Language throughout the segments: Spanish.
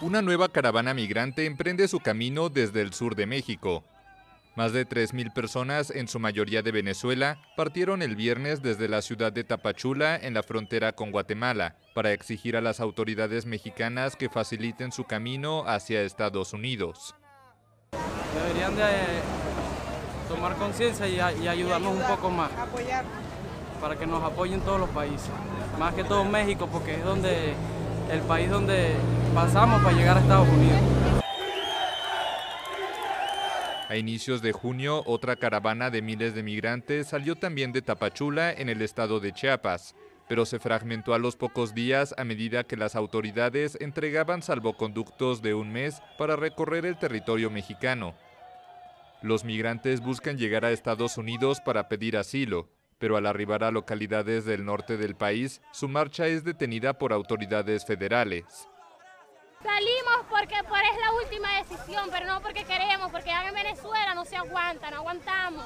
Una nueva caravana migrante emprende su camino desde el sur de México. Más de 3.000 personas, en su mayoría de Venezuela, partieron el viernes desde la ciudad de Tapachula, en la frontera con Guatemala, para exigir a las autoridades mexicanas que faciliten su camino hacia Estados Unidos. Deberían de tomar conciencia y, ayudarnos un poco más. Para que nos apoyen todos los países. Más que todo México, porque es donde el país donde pasamos para llegar a Estados Unidos. A inicios de junio, otra caravana de miles de migrantes salió también de Tapachula, en el estado de Chiapas, pero se fragmentó a los pocos días a medida que las autoridades entregaban salvoconductos de un mes para recorrer el territorio mexicano. Los migrantes buscan llegar a Estados Unidos para pedir asilo, pero al arribar a localidades del norte del país, su marcha es detenida por autoridades federales. Salimos porque pues, es la última decisión, pero no porque queremos, porque en Venezuela no se aguanta, no aguantamos.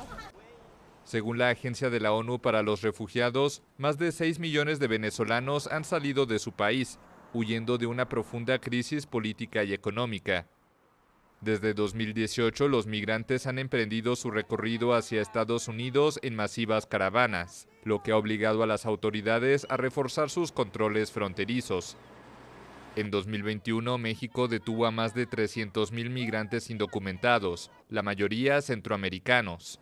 Según la Agencia de la ONU para los Refugiados, más de 6 millones de venezolanos han salido de su país, huyendo de una profunda crisis política y económica. Desde 2018, los migrantes han emprendido su recorrido hacia Estados Unidos en masivas caravanas, lo que ha obligado a las autoridades a reforzar sus controles fronterizos. En 2021, México detuvo a más de 300.000 migrantes indocumentados, la mayoría centroamericanos.